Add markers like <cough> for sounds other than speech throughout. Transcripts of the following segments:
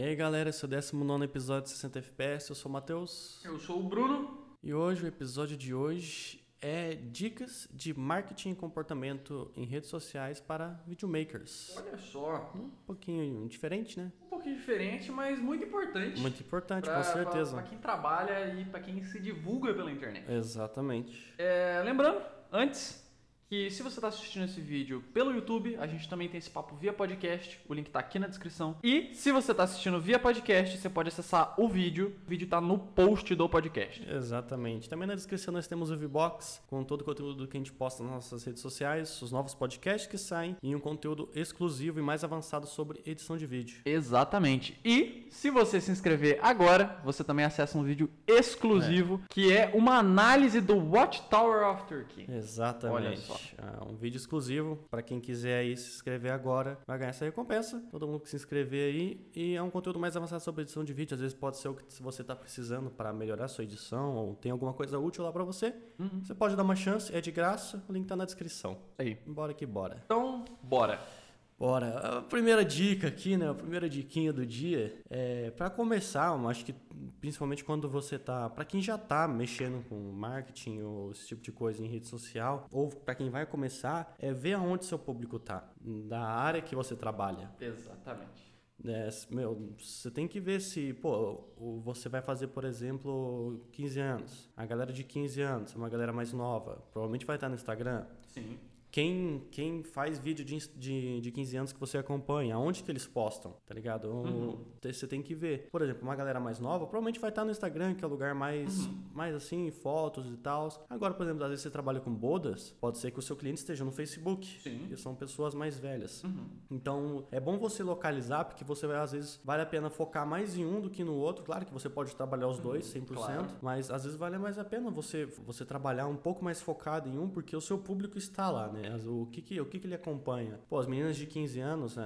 E aí galera, esse é o 19 episódio de 60 FPS, eu sou o Matheus. Eu sou o Bruno. E hoje, o episódio de hoje é dicas de marketing e comportamento em redes sociais para videomakers. Olha só, Um pouquinho diferente, né? um pouquinho diferente, mas muito importante. Muito importante, pra, com certeza. Para quem trabalha e para quem se divulga pela internet. Exatamente. É, lembrando, antes, que se você está assistindo esse vídeo pelo YouTube, a gente também tem esse papo via podcast, o link está aqui na descrição. E se você está assistindo via podcast, você pode acessar o vídeo, o vídeo está no post do podcast. Exatamente. Também na descrição nós temos o VBox, com todo o conteúdo que a gente posta nas nossas redes sociais, os novos podcasts que saem e um conteúdo exclusivo e mais avançado sobre edição de vídeo. Exatamente. E se você se inscrever agora, você também acessa um vídeo exclusivo que é uma análise do Watchtower of Turkey. Exatamente. Olha só. Ah, um vídeo exclusivo para quem quiser aí se inscrever agora, vai ganhar essa recompensa. Todo mundo que se inscrever aí e é um conteúdo mais avançado sobre edição de vídeo. Às vezes pode ser o que você está precisando para melhorar sua edição ou tem alguma coisa útil lá para você. Uhum. Você pode dar uma chance, é de graça. O link tá na descrição. Aí. Bora que bora. Então, bora. Bora. A primeira dica aqui, né? A primeira diquinha do dia é para começar, eu acho que principalmente quando você tá, para quem já tá mexendo com marketing ou esse tipo de coisa em rede social, ou para quem vai começar, é ver aonde seu público tá, da área que você trabalha. Exatamente. É, meu, você tem que ver se, pô, você vai fazer, por exemplo, 15 anos. A galera de 15 anos, uma galera mais nova, provavelmente vai estar no Instagram. Sim. Quem, quem faz vídeo de, de, de 15 anos que você acompanha, aonde que eles postam, tá ligado? O- Você tem que ver. Por exemplo, uma galera mais nova provavelmente vai estar no Instagram, que é o lugar mais, mais assim, fotos e tal. Agora, por exemplo, às vezes você trabalha com bodas, pode ser que o seu cliente esteja no Facebook. Sim. E são pessoas mais velhas. Então, é bom você localizar, porque você vai, às vezes, vale a pena focar mais em um do que no outro. Claro que você pode trabalhar os dois, 100%. claro. Mas às vezes vale mais a pena você, você trabalhar um pouco mais focado em um, porque o seu público está lá, né? As- O que, que, o que, que ele acompanha? Pô, as meninas de 15 anos, é,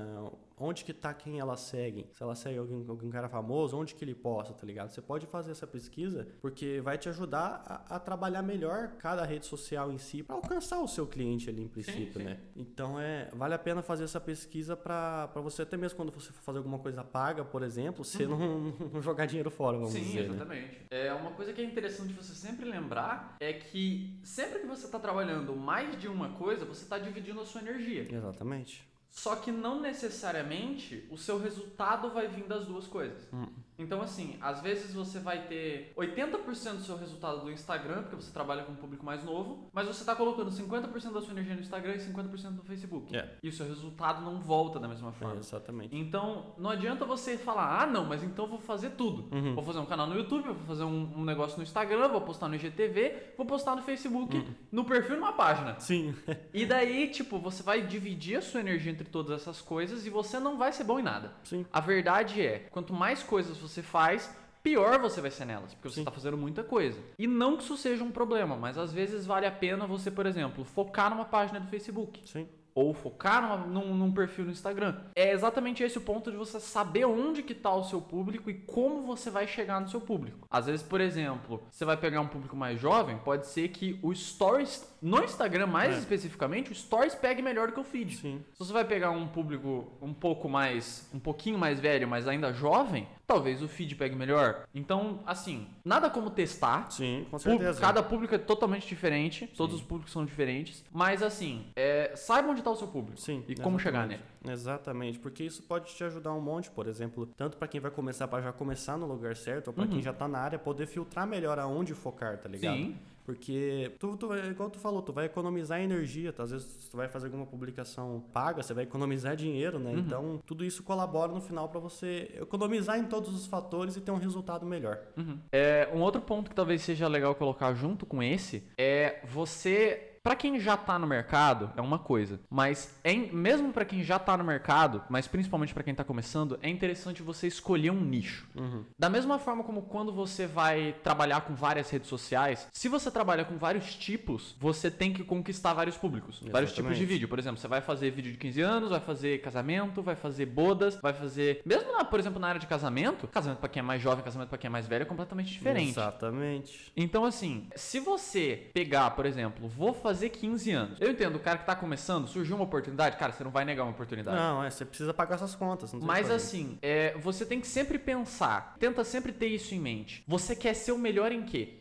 onde que tá quem elas seguem? Se elas seguem alguém, algum cara famoso, onde que ele posta, tá ligado? Você pode fazer essa pesquisa, porque vai te ajudar a, a trabalhar melhor cada rede social em si, para alcançar o seu cliente ali em princípio, sim. né? Então é, vale a pena fazer essa pesquisa para você até mesmo quando você for fazer alguma coisa paga, por exemplo, você não, <laughs> não jogar dinheiro fora, vamos Sim, dizer, né? exatamente. É uma coisa que é interessante você sempre lembrar é que sempre que você está trabalhando mais de uma coisa, você está dividindo a sua energia. Exatamente. Só que não necessariamente o seu resultado vai vir das duas coisas. Hum. Então, assim, às vezes você vai ter 80% do seu resultado do Instagram, porque você trabalha com um público mais novo, mas você está colocando 50% da sua energia no Instagram e 50% no Facebook. É. E o seu resultado não volta da mesma É, forma. exatamente. Então, não adianta você falar, ah, não, mas então eu vou fazer tudo. Uhum. Vou fazer um canal no YouTube, vou fazer um, um negócio no Instagram, vou postar no IGTV, vou postar no Facebook, Uhum. no perfil numa página. Sim. E daí, tipo, você vai dividir a sua energia entre todas essas coisas e você não vai ser bom em nada. Sim. A verdade é, quanto mais coisas você faz, pior você vai ser nelas, porque você está fazendo muita coisa. E não que isso seja um problema, mas às vezes vale a pena você, por exemplo, focar numa página do Facebook. Sim. Ou focar numa- num, num perfil no Instagram. É exatamente esse o ponto de você saber onde que tá o seu público e como você vai chegar no seu público. Às vezes, por exemplo, você vai pegar um público mais jovem, pode ser que o Stories, no Instagram mais É. especificamente, o Stories pegue melhor do que o feed. Sim. Se você vai pegar um público um pouco mais, um pouquinho mais velho, mas ainda jovem, talvez o feed pegue melhor. Então, assim, nada como testar. Sim, com certeza. Cada público é totalmente diferente, todos os públicos são diferentes, mas assim, é, saiba onde está o seu público Sim. e como chegar nele. Exatamente, porque isso pode te ajudar um monte, por exemplo, tanto para quem vai começar para já começar no lugar certo, ou para Uhum. quem já tá na área poder filtrar melhor aonde focar, tá ligado? Sim. Porque tu, tu, igual tu falou, tu vai economizar energia, tá? às vezes tu vai fazer alguma publicação paga, você vai economizar dinheiro, Uhum. né? Então, tudo isso colabora no final para você economizar em todos os fatores e ter um resultado melhor. Uhum. É, um outro ponto que talvez seja legal colocar junto com esse é você. Pra quem já tá no mercado, é uma coisa. Mas em- mesmo pra quem já tá no mercado, mas principalmente pra quem tá começando, é interessante você escolher um nicho. Uhum. Da mesma forma como quando você vai trabalhar com várias redes sociais, se você trabalha com vários tipos, você tem que conquistar vários públicos, vários tipos de Exatamente. vídeo. Por exemplo, você vai fazer vídeo de 15 anos, vai fazer casamento, vai fazer bodas, vai fazer. Mesmo, na, por exemplo, na área de casamento, casamento pra quem é mais jovem, casamento pra quem é mais velho é completamente diferente. Exatamente. Então, assim, se você pegar, por exemplo, vou fazer fazer 15 anos. Eu entendo, o cara que tá começando, surgiu uma oportunidade, cara, você não vai negar uma oportunidade. Não, é, você precisa pagar suas contas. Mas assim, é, você tem que sempre pensar, tenta sempre ter isso em mente. Você quer ser o melhor em quê?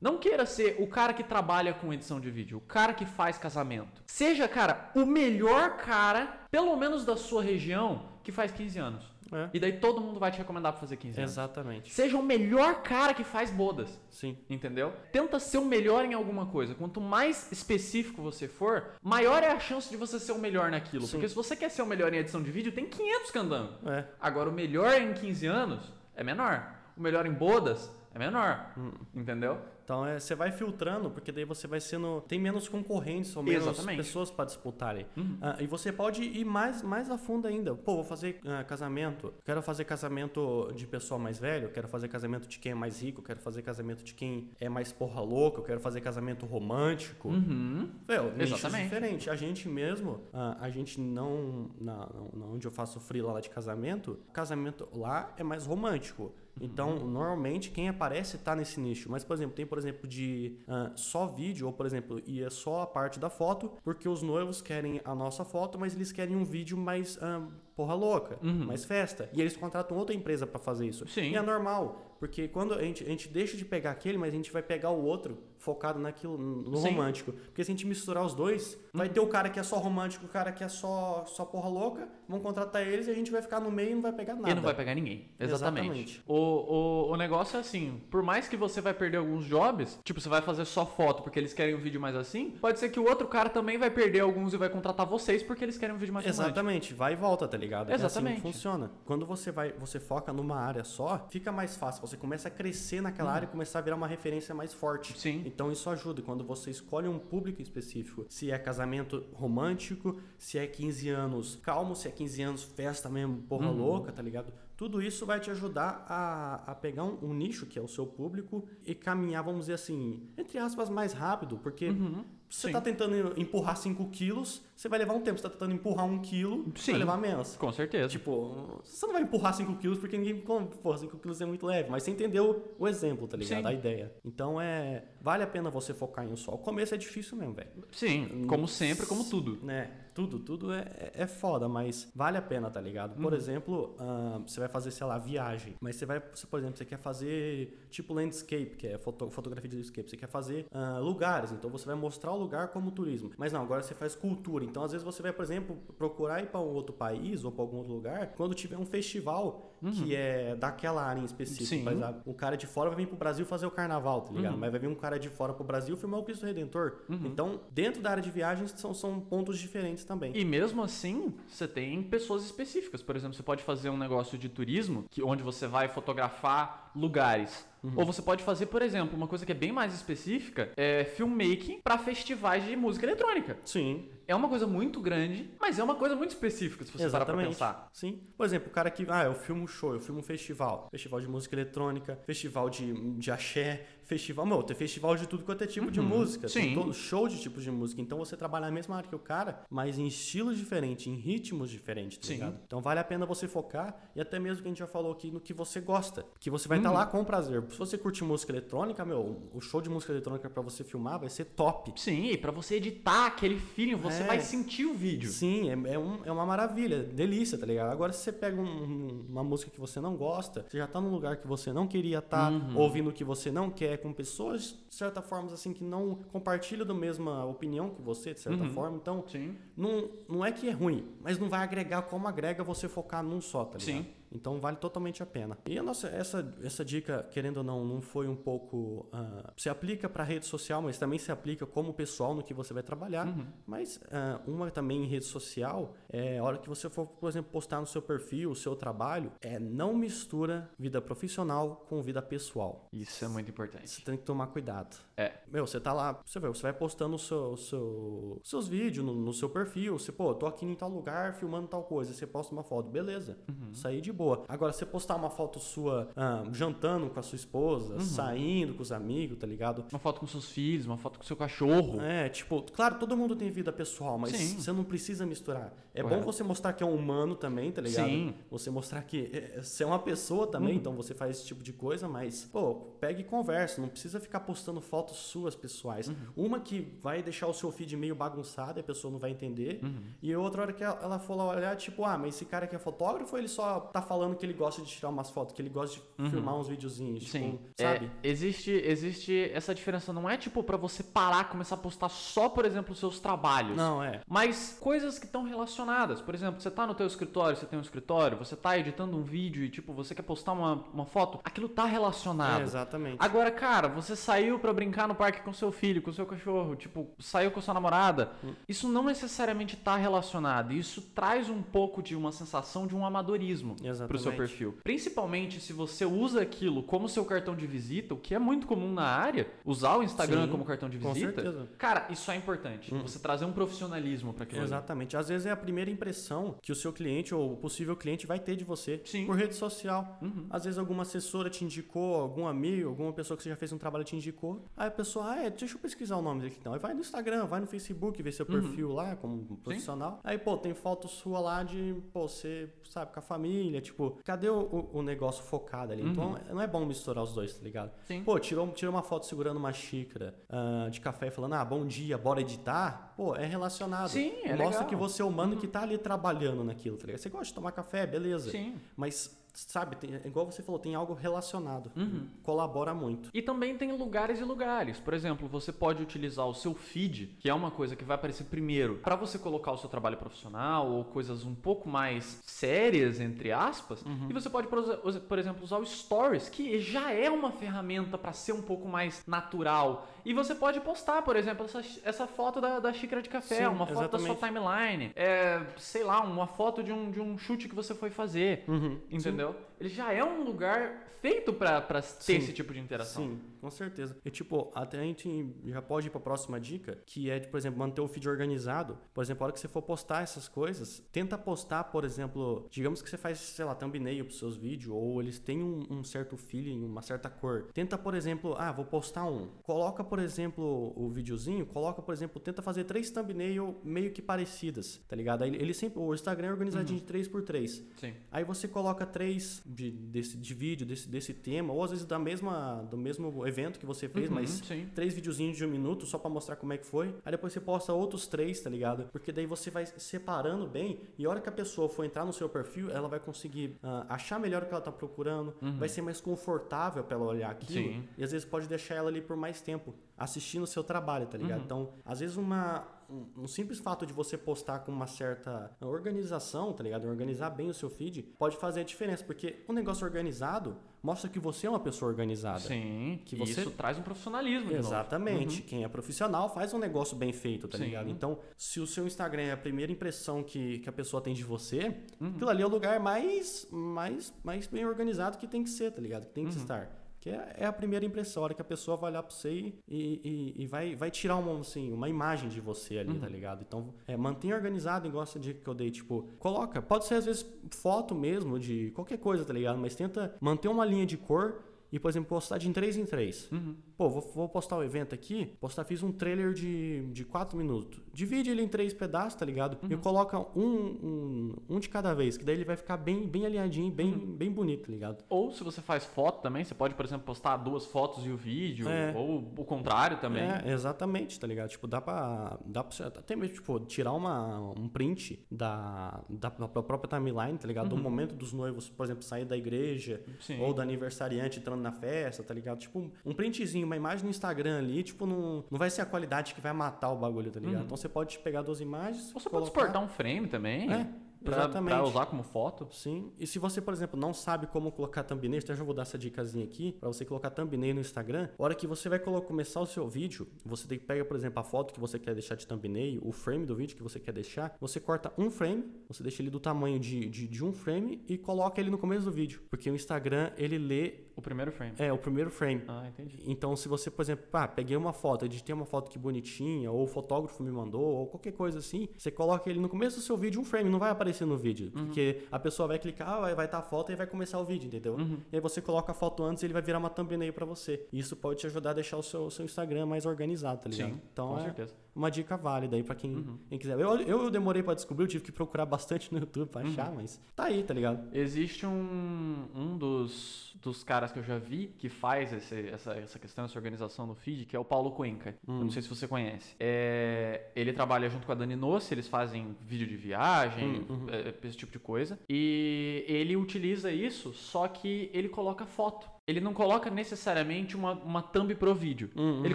Não queira ser o cara que trabalha com edição de vídeo, o cara que faz casamento. Seja, cara, o melhor cara, pelo menos da sua região, que faz 15 anos. É. E daí todo mundo vai te recomendar pra fazer 15 anos. Exatamente. Seja o melhor cara que faz bodas. Sim. Entendeu? Tenta ser o melhor em alguma coisa. Quanto mais específico você for, maior é a chance de você ser o melhor naquilo. Sim. Porque se você quer ser o melhor em edição de vídeo, tem 500 candangos. É. Agora, o melhor em 15 anos é menor. O melhor em bodas é menor. Hum. Entendeu? Então é, você vai filtrando, porque daí você vai sendo. Tem menos concorrentes ou menos Exatamente. pessoas para disputarem. Uhum. Ah, e você pode ir mais, mais a fundo ainda. Pô, vou fazer ah, casamento. Quero fazer casamento de pessoa mais velha. Quero fazer casamento de quem é mais rico. Quero fazer casamento de quem é mais porra louca. Eu quero fazer casamento romântico. Uhum. Meu, Exatamente. diferente. A gente mesmo, ah, a gente não, na, na- onde eu faço freela lá de casamento, casamento lá é mais romântico. Então, normalmente, quem aparece tá nesse nicho. Mas, por exemplo, tem, por exemplo, de ah, só vídeo, ou, por exemplo, e é só a parte da foto, porque os noivos querem a nossa foto, mas eles querem um vídeo mais ah, porra louca, Uhum. mais festa. E eles contratam outra empresa para fazer isso. Sim. E é normal, porque quando a gente, a gente deixa de pegar aquele, mas a gente vai pegar o outro focado naquilo, no Sim. romântico. Porque se a gente misturar os dois, vai ter o cara que é só romântico, o cara que é só, só porra louca, vão contratar eles e a gente vai ficar no meio e não vai pegar nada. E não vai pegar ninguém. Exatamente. Exatamente. O, o, o negócio é assim: por mais que você vai perder alguns jobs, tipo, você vai fazer só foto porque eles querem um vídeo mais assim, pode ser que o outro cara também vai perder alguns e vai contratar vocês porque eles querem um vídeo mais romântico. Exatamente, vai e volta, tá ligado? É Exatamente. assim que funciona. Quando você vai, você foca numa área só, fica mais fácil. Você começa a crescer naquela área e começar a virar uma referência mais forte. Sim. Então isso ajuda. Quando você escolhe um público específico, se é casamento romântico, se é 15 anos calmo, se é 15 anos festa mesmo, porra Uhum. louca, tá ligado? Tudo isso vai te ajudar a, a pegar um, um nicho que é o seu público e caminhar, vamos dizer assim, entre aspas, mais rápido, porque Uhum. Você Sim. tá tentando empurrar 5 quilos, você vai levar um tempo. Você tá tentando empurrar 1 quilo, Sim. vai levar menos. Com certeza. Tipo, você não vai empurrar 5 quilos porque ninguém. Pô, 5 quilos é muito leve. Mas você entendeu o exemplo, tá ligado? Sim. A ideia. Então é. Vale a pena você focar em um só. O começo é difícil mesmo, velho. Sim, como sempre, como tudo. Né? Tudo, tudo é, é- foda, mas vale a pena, tá ligado? Uhum. Por exemplo, ah, você vai fazer, sei lá, viagem. Mas você vai, você, por exemplo, você quer fazer tipo landscape, que é foto- fotografia de landscape. Você quer fazer ah, lugares, então você vai mostrar o lugar como turismo. Mas não, agora você faz cultura. Então, às vezes, você vai, por exemplo, procurar ir para um outro país ou para algum outro lugar quando tiver um festival que é daquela área em específico. Sim. Mas ah, o cara de fora vai vir pro Brasil fazer o carnaval, tá ligado? Uhum. Mas vai vir um cara de fora pro Brasil filmar o Cristo Redentor. Então, dentro da área de viagens, são, são pontos diferentes também. E mesmo assim, você tem pessoas específicas. Por exemplo, você pode fazer um negócio de turismo, que, onde você vai fotografar lugares. Ou você pode fazer, por exemplo, uma coisa que é bem mais específica, é filmmaking para festivais de música eletrônica. Sim, É uma coisa muito grande, mas é uma coisa muito específica, se você parar pra exatamente. pensar. Sim. Por exemplo, o cara que. Ah, eu filmo show, eu filmo festival. Festival de música eletrônica, festival de, de axé, festival. Meu, tem festival de tudo quanto é tipo de música. Tem Sim. todo show de tipos de música. Então você trabalha na mesma área que o cara, mas em estilos diferentes, em ritmos diferentes, tá Sim. ligado? Então vale a pena você focar e até mesmo que a gente já falou aqui no que você gosta. Que você vai estar lá com prazer. Se você curte música eletrônica, meu, o show de música eletrônica pra você filmar vai ser top. Sim, e pra você editar aquele feeling, você É. vai sentir o vídeo. Sim, é, é, um- é uma maravilha, delícia, tá ligado? Agora, se você pega um- uma música que você não gosta, você já tá num lugar que você não queria estar, Uhum. ouvindo o que você não quer, com pessoas, de certa forma, assim, que não compartilham da mesma opinião que você, de certa Uhum. forma. Então, Sim. não, não é que é ruim, mas não vai agregar como agrega você focar num só, tá ligado? Sim. Então vale totalmente a pena. E a nossa, essa, essa dica, querendo ou não, não foi um pouco. ah, se aplica para rede social, mas também se aplica como pessoal no que você vai trabalhar. Uhum. Mas ah, uma também em rede social, é a hora que você for, por exemplo, postar no seu perfil, o seu trabalho, é não mistura vida profissional com vida pessoal. Isso é muito importante. Você tem que tomar cuidado. É. Meu, você tá lá, você vê, você vai postando o seu, o seu- seus vídeos no, no seu perfil. Você, pô, eu tô aqui em tal lugar filmando tal coisa. Você posta uma foto, beleza. Uhum. Isso aí de boa. Boa. Agora, você postar uma foto sua ah, jantando com a sua esposa, saindo com os amigos, tá ligado? Uma foto com seus filhos, uma foto com seu cachorro. É, tipo, claro, todo mundo tem vida pessoal, mas Sim. você não precisa misturar. É Correto. bom você mostrar que é um humano também, tá ligado? Sim. Uhum. Você mostrar que é, você é uma pessoa também, então você faz esse tipo de coisa, mas, pô, pega e conversa. Não precisa ficar postando fotos suas pessoais. Uhum. Uma que vai deixar o seu feed meio bagunçado e a pessoa não vai entender. Uhum. E outra hora que ela for lá olhar, tipo, ah, mas esse cara aqui é fotógrafo ele só tá falando que ele gosta de tirar umas fotos, que ele gosta de filmar uns videozinhos, tipo, Uhum. Sim. sabe? É, existe, existe essa diferença. Não é tipo pra você parar começar a postar só, por exemplo, os seus trabalhos. Não, é. Mas coisas que estão relacionadas. Por exemplo, você tá no teu escritório, você tem um escritório, você tá editando um vídeo e, tipo, você quer postar uma, uma foto, aquilo tá relacionado. É, exatamente. Agora, cara, você saiu pra brincar no parque com seu filho, com seu cachorro, tipo, saiu com sua namorada. Isso não necessariamente tá relacionado. Isso traz um pouco de uma sensação de um amadorismo pro seu Exatamente. perfil. Principalmente se você usa aquilo como seu cartão de visita, o que é muito comum na área, usar o Instagram Sim, como cartão de com visita. certeza. Hum. Cara, isso é importante. Você trazer um profissionalismo pra aquilo. ali. Exatamente. Às vezes é a primeira impressão que o seu cliente ou o possível cliente vai ter de você Sim. Uhum. por rede social. Às vezes alguma assessora te indicou, algum amigo, alguma pessoa que você já fez um trabalho te indicou. Aí a pessoa, ah, é, deixa eu pesquisar o nome daqui então. Aí vai no Instagram, vai no Facebook, ver seu perfil lá como profissional. Aí, pô, tem foto sua lá de, pô, você, sabe, com a família, tipo, cadê o, o- negócio focado ali? Então, não é bom misturar os dois, tá ligado? Sim. Pô, tirou, tirou uma foto segurando uma xícara ah, de café falando, ah, bom dia, bora editar. Pô, é relacionado. Sim, é Mostra legal. que você é humano que tá ali trabalhando naquilo, tá ligado? Você gosta de tomar café, beleza. Sim. Mas, sabe, tem- igual você falou, tem algo relacionado. Uhum. Colabora muito. E também tem lugares e lugares. Por exemplo, você pode utilizar o seu feed, que é uma coisa que vai aparecer primeiro, para você colocar o seu trabalho profissional ou coisas um pouco mais sérias, entre aspas. Uhum. E você pode, por exe- por exemplo, usar o Stories, que já é uma ferramenta para ser um pouco mais natural. E você pode postar, por exemplo, essa, essa foto da, da xícara de café, Sim, uma foto da sua exatamente. timeline, é, sei lá, uma foto de um, de um chute que você foi fazer. Uhum. Entendeu? mundo Ele já é um lugar feito pra pra ter Sim. esse tipo de interação. Sim, com certeza. E tipo, até a gente já pode ir pra próxima dica, que é de, por exemplo, manter o feed organizado. Por exemplo, a hora que você for postar essas coisas, tenta postar, por exemplo, digamos que você faz, sei lá, thumbnail pros seus vídeos, ou eles têm um, um certo feeling, uma certa cor. Tenta, por exemplo, ah, vou postar um. Coloca, por exemplo, o videozinho, coloca, por exemplo, tenta fazer três thumbnail meio que parecidas, tá ligado? Aí ele sempre, o Instagram é organizadinho de 3 por 3 Sim. Aí você coloca três de, desse, de vídeo, desse, desse tema, ou às vezes da mesma, do mesmo evento que você fez, Uhum, mas sim. três videozinhos de um minuto só pra mostrar como é que foi. Aí depois você posta outros três, tá ligado? Porque daí você vai separando bem e a hora que a pessoa for entrar no seu perfil, ela vai conseguir ah, achar melhor o que ela tá procurando, vai ser mais confortável pra ela olhar aquilo. Uhum. Sim. E às vezes pode deixar ela ali por mais tempo, assistindo o seu trabalho, tá Uhum. ligado? Então, às vezes uma, um, um simples fato de você postar com uma certa organização, tá ligado? Organizar bem o seu feed, pode fazer a diferença, porque um negócio organizado mostra que você é uma pessoa organizada. Sim, Que você- isso traz um profissionalismo. Exatamente. Quem é profissional faz um negócio bem feito, tá Sim. ligado? Então, se o seu Instagram é a primeira impressão que, que a pessoa tem de você, Uhum. aquilo ali é o lugar mais, mais, mais bem organizado que tem que ser, tá ligado? Que tem Uhum. que estar. Que é, é a primeira impressão, a hora que a pessoa vai olhar pra você e, e, e vai, vai tirar uma, assim, uma imagem de você ali, Uhum. tá ligado? Então, é, mantenha organizado, igual essa dica que eu dei, tipo, coloca, pode ser às vezes foto mesmo de qualquer coisa, tá ligado? Mas tenta manter uma linha de cor e, por exemplo, postar de em 3 em 3. Uhum. Pô, vou, vou postar o evento aqui, postar, fiz um trailer de, de 4 minutos. Divide ele em três pedaços, tá ligado? Uhum. E coloca um, um, um de cada vez, que daí ele vai ficar bem, bem alinhadinho, bem, Uhum. bem bonito, tá ligado? Ou se você faz foto também, você pode, por exemplo, postar duas fotos e o vídeo, É. ou o contrário também. É, exatamente, tá ligado? Tipo, dá pra. Dá pra até mesmo, tipo, tirar uma, um print da, da, da própria timeline, tá ligado? Do momento dos noivos, por exemplo, sair da igreja, Uhum. Sim. ou do aniversariante entrando na festa, tá ligado? Tipo, um- um printzinho, uma imagem no Instagram ali, tipo, não, não vai ser a qualidade que vai matar o bagulho, tá ligado? Então você pode pegar duas imagens. Ou Você colocar... pode exportar um frame também, É, pra, exatamente. pra usar como foto. Sim. E se você, por exemplo, não sabe como colocar thumbnail, eu já vou dar essa dicasinha aqui, pra você colocar thumbnail no Instagram. A hora que você vai começar o seu vídeo, você tem que pegar, por exemplo, a foto que você quer deixar de thumbnail, o frame do vídeo que você quer deixar, você corta um frame, você deixa ele do tamanho de, de, de um frame e coloca ele no começo do vídeo. Porque o Instagram, ele lê O primeiro frame. é, o primeiro frame. Ah, entendi. Então, se você, por exemplo, ah, peguei uma foto, editei uma foto que bonitinha, ou o fotógrafo me mandou, ou qualquer coisa assim, você coloca ele no começo do seu vídeo, um frame, não vai aparecer aparecer no vídeo. Porque a pessoa vai clicar, ah, vai estar a foto e vai começar o vídeo, entendeu? E aí você coloca a foto antes e ele vai virar uma thumbnail pra você. Isso pode te ajudar a deixar o seu, seu Instagram mais organizado, tá ligado? Sim, então com é certeza. Uma dica válida aí pra quem, Uhum. quem quiser. Eu, eu demorei pra descobrir, eu tive que procurar bastante no YouTube pra achar, Uhum. mas tá aí, tá ligado? Existe um, um dos, dos caras que eu já vi que faz esse- essa, essa questão, essa organização do feed, que é o Paulo Cuenca. Eu não sei se você conhece. É, ele trabalha junto com a Dani Nossi, eles fazem vídeo de viagem, é, esse tipo de coisa. E ele utiliza isso, só que ele coloca foto. Ele não coloca necessariamente uma, uma thumb pro vídeo. Uhum. Ele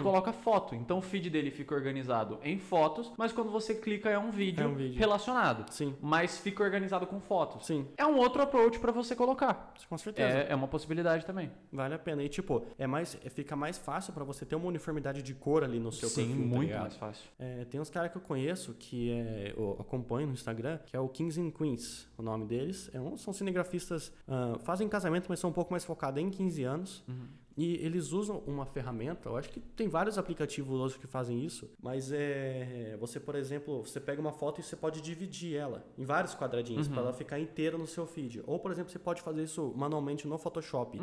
coloca foto. Então o feed dele fica organizado em fotos, mas quando você clica é um vídeo, É um vídeo. relacionado. Sim, Mas fica organizado com fotos. sim, É um outro approach pra você colocar. com certeza. É, é uma possibilidade também. Vale a pena. E tipo, é mais, fica mais fácil pra você ter uma uniformidade de cor ali no seu Sim, perfil. tá muito ligado? mais fácil. É, tem uns caras que eu conheço que é, eu acompanho no Instagram, que é o Kings and Queens, o nome deles. É um, são cinegrafistas, ah, fazem casamento, mas são um pouco mais focados em 15 anos. E eles usam uma ferramenta, eu acho que tem vários aplicativos hoje que fazem isso, mas é. Você, por exemplo, você pega uma foto e você pode dividir ela em vários quadradinhos para ela ficar inteira no seu feed. Ou, por exemplo, você pode fazer isso manualmente no Photoshop.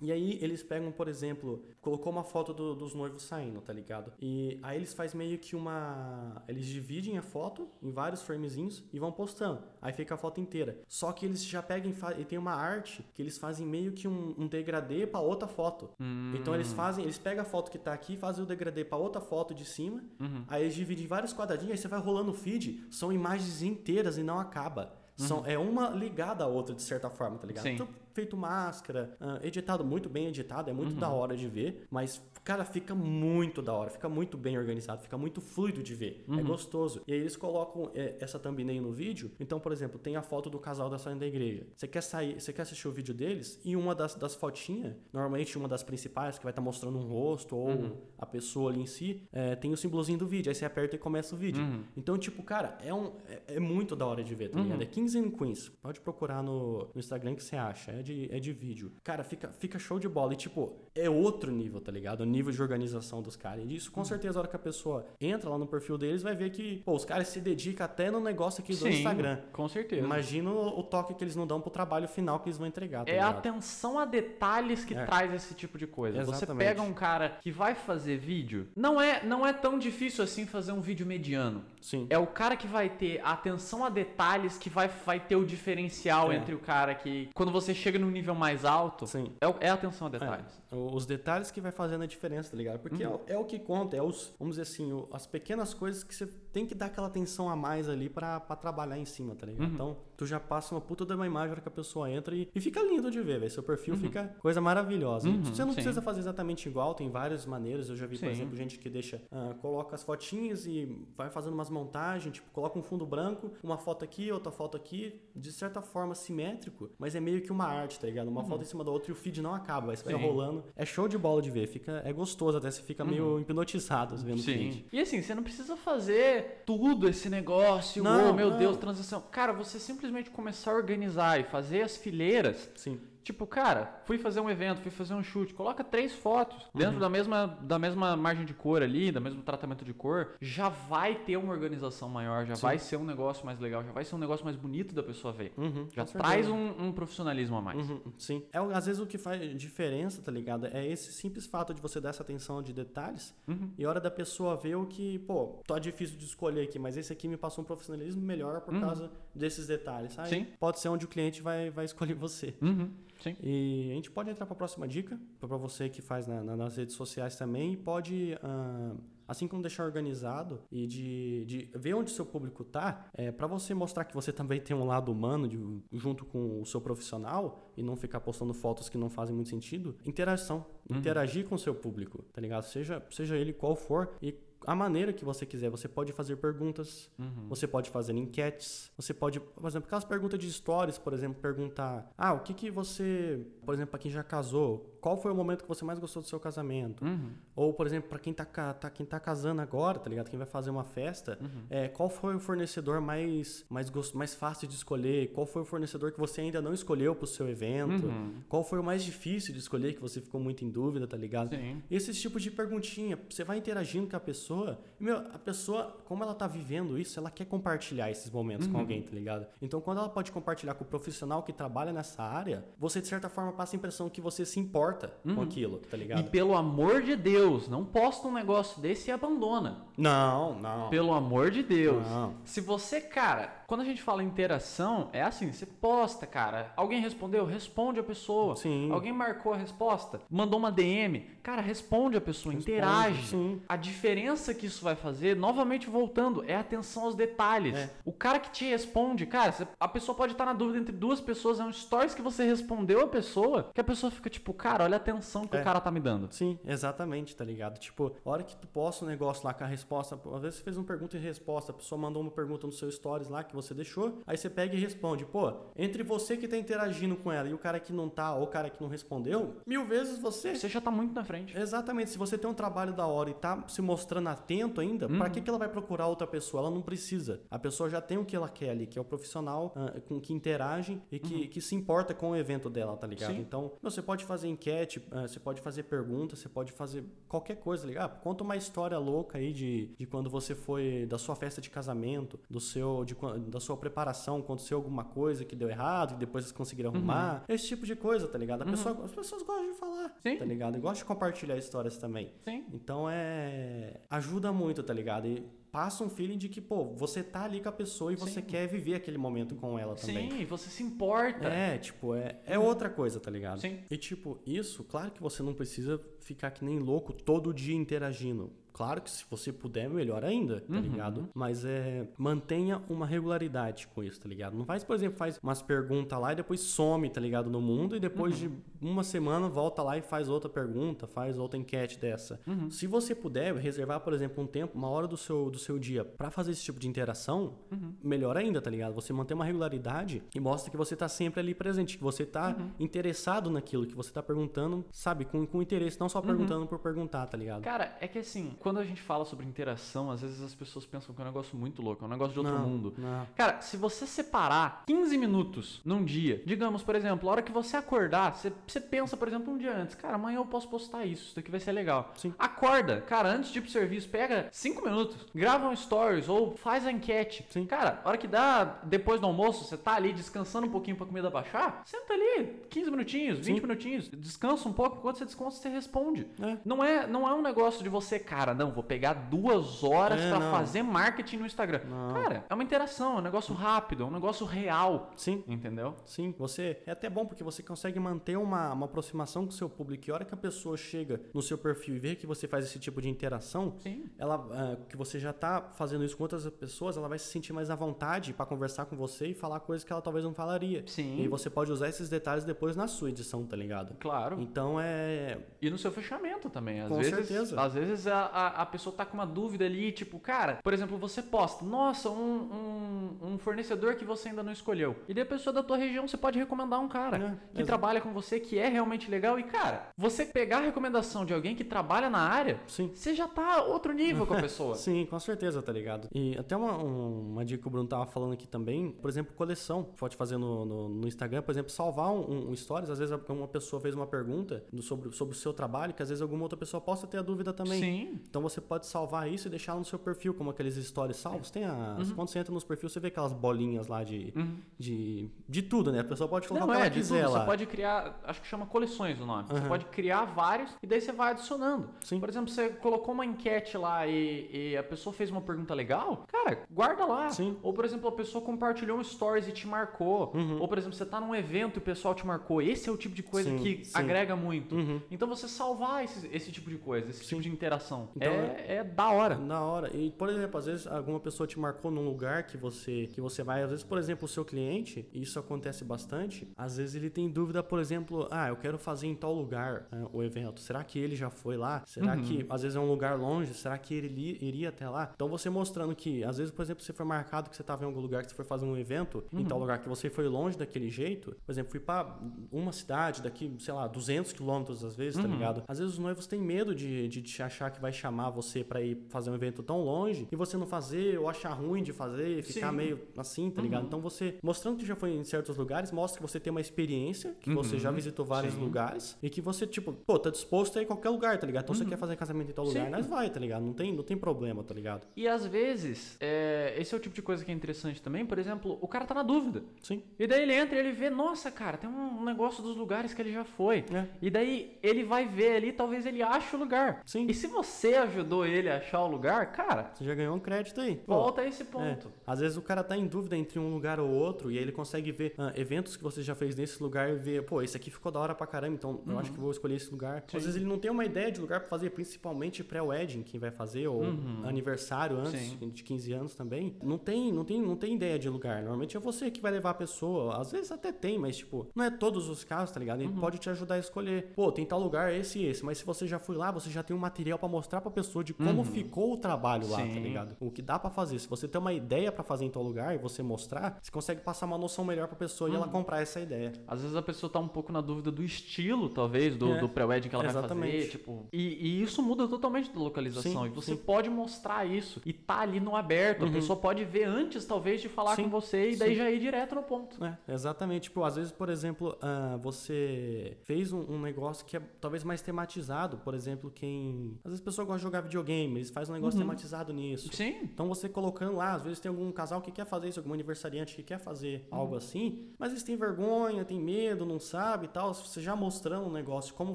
E aí eles pegam, por exemplo, colocou uma foto do- dos noivos saindo, tá ligado? E aí eles fazem meio que uma. Eles dividem a foto em vários framezinhos e vão postando. Aí fica a foto inteira. Só que eles já pegam e, e tem uma arte que eles fazem meio que um, um degradê pra outra foto. Então eles fazem, eles pegam a foto que tá aqui, fazem o degradê pra outra foto de cima, aí eles dividem em vários quadradinhos, aí você vai rolando o feed, são imagens inteiras e não acaba. São, É uma ligada à outra, de certa forma, tá ligado? Sim. Então, feito máscara, ah, editado, muito bem editado, é muito da hora de ver, mas, cara, fica muito da hora, fica muito bem organizado, fica muito fluido de ver, é gostoso. E aí eles colocam é, essa thumbnail no vídeo, então, por exemplo, tem a foto do casal da saindo da igreja. Você quer sair, você quer assistir o vídeo deles, e uma das, das fotinhas, normalmente uma das principais, que vai estar mostrando um rosto ou a pessoa ali em si, é, tem o símbolozinho do vídeo, aí você aperta e começa o vídeo. Então, tipo, cara, é, um, é, é muito da hora de ver, tá ligado? É Kings and Queens. Pode procurar no, no Instagram que você acha. É de, é de vídeo. Cara, fica, fica show de bola. E, tipo, é outro nível, tá ligado? Nível de organização dos caras. E isso, com certeza, a hora que a pessoa entra lá no perfil deles, vai ver que, pô, os caras se dedicam até no negócio aqui do Sim, Instagram. com certeza. Imagina o, toque que eles não dão pro trabalho final que eles vão entregar, tá É ligado? atenção a detalhes que É. traz esse tipo de coisa. Você Exatamente. pega um cara que vai fazer vídeo, não é, não é tão difícil assim fazer um vídeo mediano. Sim. É o cara que vai ter a atenção a detalhes que vai, vai ter o diferencial É. entre o cara que. Quando você chega num nível mais alto, Sim. é, é a atenção a detalhes. É, os detalhes que vai fazendo a diferença, tá ligado? Porque Uhum. é, o- é que conta, é os, vamos dizer assim, as pequenas coisas que você tem que dar aquela atenção a mais ali pra, pra trabalhar em cima, tá Uhum. ligado? Então, tu já passa uma puta de uma imagem na hora que a pessoa entra e, e fica lindo de ver, velho. Seu perfil fica coisa maravilhosa. Uhum, você não sim. precisa fazer exatamente igual, tem várias maneiras. Eu já vi, por Sim. exemplo, gente que deixa, ah, coloca as fotinhas e vai fazendo umas montagens, tipo, coloca um fundo branco, uma foto aqui, outra foto aqui, de certa forma simétrico, mas é meio que uma arte, tá ligado? Uma foto em cima da outra e o feed não acaba, vai Uhum. Sim. rolando. É show de bola de ver, fica, é gostoso até, você fica meio hipnotizado vendo o feed. Sim. E assim, você não precisa fazer tudo esse negócio, Não, oh meu não. Deus, transição. Cara, você simplesmente começar a organizar e fazer as fileiras. Sim. Tipo, cara, fui fazer um evento, fui fazer um shoot, coloca três fotos dentro Uhum. da mesma, da mesma margem de cor ali, do mesmo tratamento de cor, já vai ter uma organização maior, já Sim. vai ser um negócio mais legal, já vai ser um negócio mais bonito da pessoa ver. Uhum, Já traz um, um profissionalismo a mais. Uhum, sim. É, o- às vezes o que faz diferença, tá ligado? É esse simples fato de você dar essa atenção de detalhes Uhum. e a hora da pessoa ver o que, pô, tá difícil de escolher aqui, mas esse aqui me passou um profissionalismo melhor por Uhum. causa desses detalhes. Aí Sim. pode ser onde o cliente vai, vai escolher você. Uhum, Sim. E a gente pode entrar para a próxima dica, para você que faz na- na- nas redes sociais também, e pode, ah, assim como deixar organizado e de, de ver onde seu público tá, é, para você mostrar que você também tem um lado humano de- junto com o seu profissional e não ficar postando fotos que não fazem muito sentido, interação, interagir com o seu público, tá ligado? Seja, seja ele qual for e a maneira que você quiser. Você pode fazer perguntas, você pode fazer enquetes, você pode, por exemplo, aquelas perguntas de stories, por exemplo, perguntar: ah, o que que você, por exemplo, para quem já casou, qual foi o momento que você mais gostou do seu casamento? Uhum. Ou, por exemplo, para quem tá, tá, quem tá casando agora, tá ligado? Quem vai fazer uma festa, é, qual foi o fornecedor mais, mais, gos- mais fácil de escolher? Qual foi o fornecedor que você ainda não escolheu pro seu evento? Uhum. Qual foi o mais difícil de escolher que você ficou muito em dúvida, tá ligado? Sim. Esses tipos de perguntinha, você vai interagindo com a pessoa e, meu, a pessoa, como ela tá vivendo isso, ela quer compartilhar esses momentos Uhum. com alguém, tá ligado? Então, quando ela pode compartilhar com o profissional que trabalha nessa área, você, de certa forma, passa a impressão que você se importa com aquilo, tá Uhum. E ligado? pelo amor de Deus, não posta um negócio desse e abandona. Não, não. Pelo amor de Deus. Não. Se você, cara, quando a gente fala interação, é assim, você posta, cara. Alguém respondeu? Responde a pessoa. Sim. Alguém marcou a resposta? Mandou uma DM? Cara, responde a pessoa, Responde, interage. sim. A diferença que isso vai fazer, novamente voltando, é atenção aos detalhes. É. O cara que te responde, cara, a pessoa pode estar na dúvida entre duas pessoas, é um stories que você respondeu a pessoa, que a pessoa fica tipo, cara, olha a atenção que É. o cara tá me dando. Sim, exatamente, tá ligado? Tipo, a hora que tu posta um negócio lá com a resposta, às vezes você fez uma pergunta e resposta, a pessoa mandou uma pergunta no seu stories lá que você deixou, aí você pega e responde, pô, entre você que tá interagindo com ela e o cara que não tá, ou o cara que não respondeu, mil vezes você. Você já tá muito na frente. Exatamente, se você tem um trabalho da hora e tá se mostrando atento ainda, pra que, que ela vai procurar outra pessoa? Ela não precisa. A pessoa já tem o que ela quer ali, que é o profissional ah, com que interage e que, que se importa com o evento dela, tá ligado? Sim. Então, meu, você pode fazer enquete, ah, você pode fazer perguntas, você pode fazer qualquer coisa, tá ligado? Ah, conta uma história louca aí de, de quando você foi da sua festa de casamento, do seu de, da sua preparação, aconteceu alguma coisa que deu errado e depois vocês conseguiram arrumar. Esse tipo de coisa, tá ligado? A pessoa, as pessoas gostam de falar, Sim. tá ligado? E gostam de compartilhar histórias também. Sim. Então é. ajuda muito, tá ligado? E passa um feeling de que, pô, você tá ali com a pessoa e você Sim. quer viver aquele momento com ela também. Sim, você se importa. É, tipo, é, é outra coisa, tá ligado? Sim. E tipo, isso, claro que você não precisa ficar que nem louco todo dia interagindo. Claro que se você puder, melhor ainda, tá Uhum. ligado? Mas é. Mantenha uma regularidade com isso, tá ligado? Não faz, por exemplo, faz umas perguntas lá e depois some, tá ligado? No mundo e depois Uhum. de uma semana volta lá e faz outra pergunta, faz outra enquete dessa. Uhum. Se você puder reservar, por exemplo, um tempo, uma hora do seu, do seu dia pra fazer esse tipo de interação, Uhum. melhor ainda, tá ligado? Você manter uma regularidade e mostra que você tá sempre ali presente, que você tá Uhum. interessado naquilo, que você tá perguntando, sabe, com, com interesse, não só perguntando por perguntar, tá ligado? Uhum. Cara, é que assim, quando a gente fala sobre interação, às vezes as pessoas pensam que é um negócio muito louco, é um negócio de outro Não, mundo. não. Cara, se você separar 15 minutos num dia, digamos, por exemplo, a hora que você acordar, você, você pensa, por exemplo, um dia antes, cara, amanhã eu posso postar isso, isso daqui vai ser legal. Sim. Acorda, cara, antes de ir pro serviço, pega 5 minutos, grava um stories ou faz a enquete. Sim. Cara, a hora que dá depois do almoço, você tá ali descansando um pouquinho pra comida baixar, senta ali 15 minutinhos, 20 Sim. minutinhos, descansa um pouco, enquanto você descansa, você responde. É. Não é, não é um negócio de você, cara, não, vou pegar duas horas É, pra não. fazer marketing no Instagram. Não. Cara, é uma interação, é um negócio rápido, é um negócio real. Sim. Entendeu? Sim, você é até bom porque você consegue manter uma, uma aproximação com o seu público. E a hora que a pessoa chega no seu perfil e vê que você faz esse tipo de interação, Sim. ela ah, que você já tá fazendo isso com outras pessoas, ela vai se sentir mais à vontade pra conversar com você e falar coisas que ela talvez não falaria. Sim. E você pode usar esses detalhes depois na sua edição, tá ligado? Claro. Então é. E no seu fechamento também. Às Com vezes, certeza. Às vezes a, a, a pessoa tá com uma dúvida ali, tipo, cara, por exemplo, você posta, nossa, um, um, um fornecedor que você ainda não escolheu. E daí a pessoa da tua região, você pode recomendar um cara É, que exato. trabalha com você, que é realmente legal. E, cara, você pegar a recomendação de alguém que trabalha na área, Sim. você já tá outro nível com a pessoa. <laughs> Sim, com certeza, tá ligado? E até uma, um- uma dica que o Bruno tava falando aqui também, por exemplo, coleção. Pode fazer no, no, no Instagram, por exemplo, salvar um, um, stories. Às vezes uma pessoa fez uma pergunta sobre, sobre o seu trabalho, que às vezes alguma outra pessoa possa ter a dúvida também. Sim. Então você pode salvar isso e deixar no seu perfil, como aqueles stories salvos. Tem as, Uhum. Quando você entra nos perfis, você vê aquelas bolinhas lá de, de, de tudo, né? A pessoa pode colocar Não o que é, ela quiser tudo. lá. Você pode criar, acho que chama coleções o nome. Você Aham. pode criar vários e daí você vai adicionando. Sim. Por exemplo, você colocou uma enquete lá e, e a pessoa fez uma pergunta legal, cara, guarda lá. Sim. Ou, por exemplo, a pessoa compartilhou um stories e te marcou. Ou, por exemplo, você tá num evento e o pessoal te marcou. Esse é o tipo de coisa Sim, que sim. agrega muito. Uhum. Então você salvar esse, esse tipo de coisa, esse tipo de interação. Então, é, é da hora. Na hora. E, por exemplo, às vezes alguma pessoa te marcou num lugar que você que você vai, às vezes, por exemplo, o seu cliente, e isso acontece bastante, às vezes ele tem dúvida, por exemplo, ah, eu quero fazer em tal lugar né, o evento. Será que ele já foi lá? Será Uhum. que às vezes é um lugar longe? Será que ele iria até lá? Então você mostrando que, às vezes, por exemplo, você foi marcado que você estava em algum lugar que você foi fazer um evento, em Uhum. tal lugar que você foi longe daquele jeito, por exemplo, fui para uma cidade daqui, sei lá, 200 quilômetros às vezes, tá Uhum. ligado? Às vezes os noivos têm medo de, de te achar que vai chamar chamar você para ir fazer um evento tão longe e você não fazer ou achar ruim de fazer, ficar Sim. meio assim, tá ligado? Uhum. Então você, mostrando que já foi em certos lugares, mostra que você tem uma experiência, que você já Uhum. visitou vários Sim. lugares e que você, tipo, pô, tá disposto a ir em qualquer lugar, tá ligado? Então você Uhum. quer fazer casamento em tal lugar, Sim. nós vai, tá ligado? Não tem, não tem problema, tá ligado? E às vezes, é, esse é o tipo de coisa que é interessante também. Por exemplo, o cara tá na dúvida. Sim. E daí ele entra e ele vê, nossa, cara, tem um negócio dos lugares que ele já foi. É. E daí ele vai ver ali, talvez ele ache o lugar. Sim. E se você ajudou ele a achar o lugar, cara, Você já ganhou um crédito aí. Pô, volta a esse É, ponto. às vezes o cara tá em dúvida entre um lugar ou outro e aí ele consegue ver ah, eventos que você já fez nesse lugar e ver, pô, esse aqui ficou da hora pra caramba, então eu acho que vou escolher esse lugar. Sim. Às vezes ele não tem uma ideia de lugar pra fazer, principalmente pré-wedding, quem vai fazer, ou Uhum. aniversário antes Sim. de 15 anos também. Não tem, não, tem, não tem ideia de lugar. Normalmente é você que vai levar a pessoa. Às vezes até tem, mas tipo, não é todos os casos, tá ligado? Ele Uhum. pode te ajudar a escolher. Pô, tem tal lugar, esse e esse. Mas se você já foi lá, você já tem um material pra mostrar pra pessoa de como ficou o trabalho lá, tá Uhum. Sim. ligado? O que dá pra fazer. Se você tem uma ideia pra fazer em tal lugar e você mostrar, você consegue passar uma noção melhor pra pessoa e Uhum. ela comprar essa ideia. Às vezes a pessoa tá um pouco na dúvida do estilo, talvez, do, É, do pré-wedding que ela vai exatamente. fazer. Tipo, e, e isso muda totalmente da localização. Sim, e você sim. pode mostrar isso. E tá ali no aberto. A pessoa pode ver antes, talvez, de falar Uhum. Sim, com você e daí já ir direto no ponto. É, exatamente. Tipo, às vezes, por exemplo, ah, você fez um, um negócio que é talvez mais tematizado. Por exemplo, quem. Às vezes a pessoa gosta de jogar videogame, eles fazem um negócio Uhum. tematizado nisso. Sim. Então você colocando lá, às vezes tem algum casal que quer fazer isso, algum aniversariante que quer fazer Uhum. algo assim, mas eles têm vergonha, têm medo, não sabe e tal. Você já mostrando o negócio como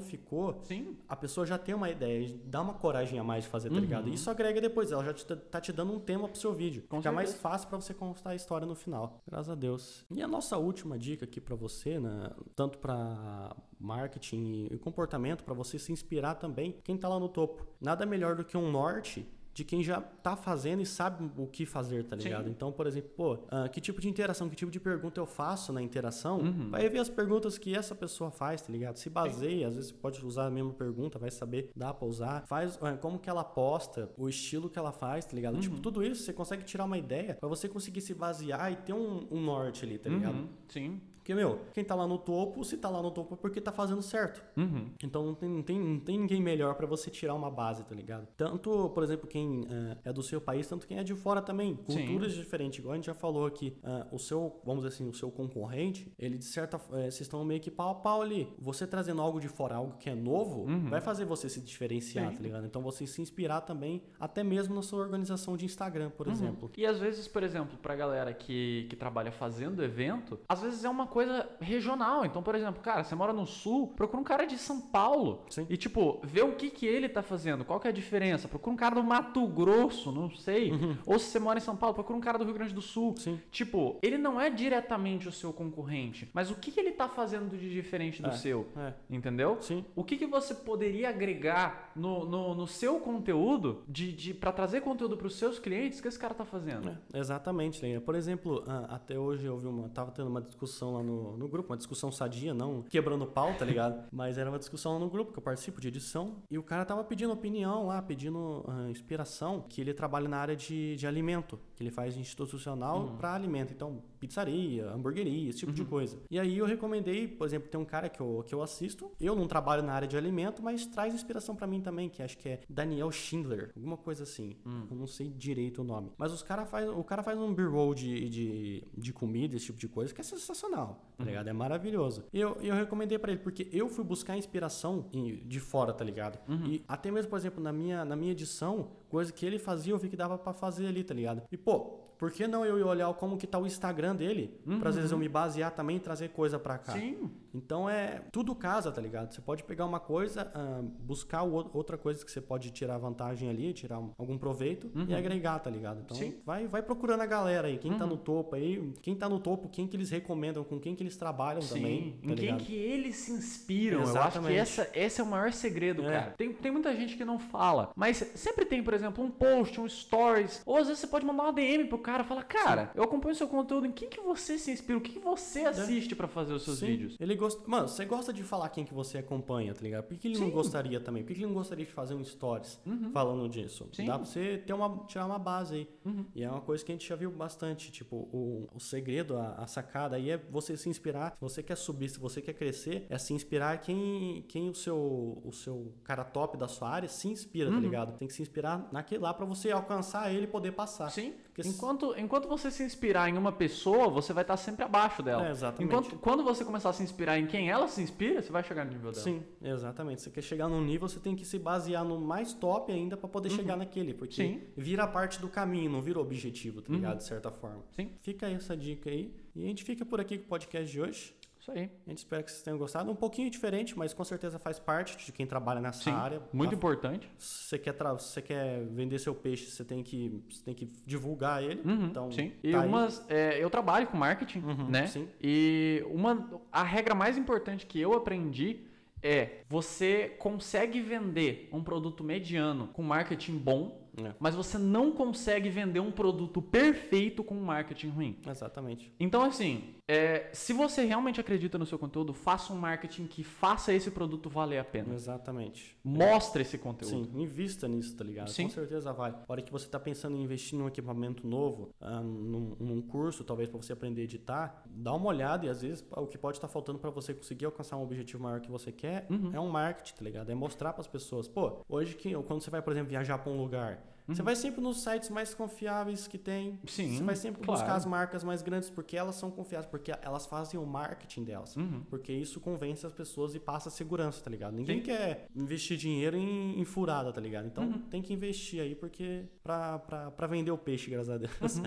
ficou, Sim. a pessoa já tem uma ideia, dá uma coragem a mais de fazer, tá Uhum. ligado? Isso agrega depois, ela já te, tá te dando um tema pro seu vídeo. Com Fica mais certeza. fácil pra você contar a história no final. Graças a Deus. E a nossa última dica aqui pra você, né, tanto pra marketing e comportamento, pra você se inspirar também, quem tá lá no topo. Nada melhor do que um norte de quem já tá fazendo e sabe o que fazer, tá ligado? Sim. Então, por exemplo, pô, ah, que tipo de interação, que tipo de pergunta eu faço na interação? Uhum. Vai ver as perguntas que essa pessoa faz, tá ligado? Se baseia, às vezes pode usar a mesma pergunta, vai saber, dá pra usar. Faz ah, como que ela posta, o estilo que ela faz, tá ligado? Uhum. Tipo, tudo isso você consegue tirar uma ideia pra você conseguir se basear e ter um, um norte ali, tá ligado? Uhum. Sim. Porque, meu, quem tá lá no topo, se tá lá no topo é porque tá fazendo certo. Uhum. Então não tem, não tem, não tem ninguém melhor pra você tirar uma base, tá ligado? Tanto, por exemplo, quem eh, é do seu país, tanto quem é de fora também. Sim. Culturas diferentes, igual a gente já falou aqui. ah, o seu, vamos dizer assim, o seu concorrente, ele de certa forma, vocês estão meio que pau a pau ali. Você trazendo algo de fora, algo que é novo, Uhum. vai fazer você se diferenciar, Sim. tá ligado? Então você se inspirar também, até mesmo na sua organização de Instagram, por exemplo. E às vezes, por exemplo, pra galera que, que trabalha fazendo evento, às vezes é uma coisa regional. Então, por exemplo, cara, você mora no sul, procura um cara de São Paulo. Sim. E, tipo, vê o que, que ele tá fazendo, qual que é a diferença. Procura um cara do Mato Grosso, não sei. Ou se você mora em São Paulo, procura um cara do Rio Grande do Sul. Uhum. Sim. Tipo, ele não é diretamente o seu concorrente, mas o que, que ele tá fazendo de diferente do É, seu? É, Entendeu? sim. O que, que você poderia agregar no, no, no seu conteúdo de, de, para trazer conteúdo para os seus clientes que esse cara tá fazendo? É, exatamente, Leia. Por exemplo, até hoje eu vi uma. Tava tendo uma discussão lá no, no grupo, uma discussão sadia, não quebrando pau, tá ligado? <laughs> Mas era uma discussão lá no grupo que eu participo de edição. E o cara tava pedindo opinião lá, pedindo ah, inspiração, que ele trabalha na área de, de alimento, que ele faz institucional pra alimento. Então, pizzaria, hamburgueria, esse tipo de coisa. E aí eu recomendei, por exemplo, tem um cara que eu, que eu assisto. Eu não trabalho na área de alimento, mas traz inspiração pra mim também, que acho que é Daniel Schindler, alguma coisa assim. Eu não sei direito o nome. Mas os cara faz, o cara faz um b-roll de, de, de comida, esse tipo de coisa, que é sensacional, tá ligado? É maravilhoso. E eu, eu recomendei pra ele, porque eu fui buscar inspiração de fora, tá ligado? E até mesmo, por exemplo, na minha, na minha edição, coisa que ele fazia, eu vi que dava pra fazer ali, tá ligado? E, pô, por que não eu ir olhar como que tá o Instagram dele, pra às vezes eu me basear também e trazer coisa pra cá? Sim. Então é tudo casa, tá ligado? Você pode pegar uma coisa, ah, buscar outra coisa que você pode tirar vantagem ali, tirar um- algum proveito e agregar, tá ligado? Então Sim. vai, vai procurando a galera aí, quem tá no topo aí, quem tá no topo, quem que eles recomendam, com quem que eles trabalham também, tá em quem ligado? que eles se inspiram. Eu acho que Exatamente. essa, esse é o maior segredo, É. cara. Tem, tem muita gente que não fala, mas sempre tem, por exemplo, um post, um stories, ou às vezes você pode mandar uma DM pro cara, fala, cara, eu acompanho seu conteúdo, em quem que você se inspira? O que, que você assiste pra fazer os seus Sim. vídeos? Ele gosta. Mano, você gosta de falar quem que você acompanha, tá ligado? Por que ele não Sim. gostaria também? Por que ele não gostaria de fazer um stories falando disso? Uhum. Sim. Uhum. Dá pra você ter uma, tirar uma base aí. E é uma coisa que a gente já viu bastante. Tipo, o, o segredo, a, a sacada aí é você se inspirar. Se você quer subir, se você quer crescer, é se inspirar quem, quem o, seu, o seu cara top da sua área se inspira, Uhum. tá ligado? Tem que se inspirar naquele lá pra você alcançar ele e poder passar. Sim. Porque Enquanto, enquanto você se inspirar em uma pessoa, você vai estar sempre abaixo dela. É, exatamente. Enquanto, quando você começar a se inspirar em quem ela se inspira, você vai chegar no nível dela. Sim, exatamente. Você quer chegar num nível, você tem que se basear no mais top ainda pra poder chegar naquele, porque Uhum. Sim. Uhum. vira parte do caminho, não vira objetivo, tá ligado? De certa forma. Sim. Fica aí essa dica aí. E a gente fica por aqui com o podcast de hoje. Isso aí. A gente espera que vocês tenham gostado. Um pouquinho diferente, mas com certeza faz parte de quem trabalha nessa Sim. área. Muito Tá- importante. Se você quer, tra- você quer vender seu peixe, você tem que, você tem que divulgar ele. Uhum, então, sim. E tá aí. umas. é, eu trabalho com marketing, Uhum, né? sim. E uma. A regra mais importante que eu aprendi é você consegue vender um produto mediano com marketing bom, É. mas você não consegue vender um produto perfeito com marketing ruim. Exatamente. Então, assim, é, se você realmente acredita no seu conteúdo, faça um marketing que faça esse produto valer a pena. Exatamente. Mostre esse conteúdo. Sim, invista nisso, tá ligado? Sim. Com certeza vale. A hora que você tá pensando em investir num equipamento novo, ah, num, num curso, talvez para você aprender a editar, dá uma olhada e às vezes o que pode estar faltando para você conseguir alcançar um objetivo maior que você quer Uhum. é um marketing, tá ligado? É mostrar para as pessoas. Pô, hoje que quando você vai, por exemplo, viajar para um lugar, você vai sempre nos sites mais confiáveis que tem. Uhum. Sim, Você vai sempre claro. buscar as marcas mais grandes porque elas são confiáveis, porque elas fazem o marketing delas. Uhum. Porque isso convence as pessoas e passa segurança, tá ligado? Ninguém Sim. quer investir dinheiro em, em furada, tá ligado? Então Uhum. tem que investir aí porque pra, pra, pra vender o peixe, graças a Deus. Uhum.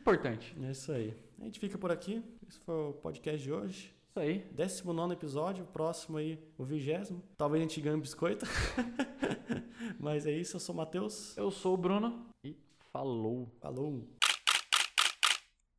Importante. <laughs> É isso aí. A gente fica por aqui. Esse foi o podcast de hoje. Isso aí. 19 episódio, próximo aí, o vigésimo. Talvez a gente ganhe um biscoito. <laughs> Mas é isso, eu sou o Matheus. Eu sou o Bruno e falou. Falou!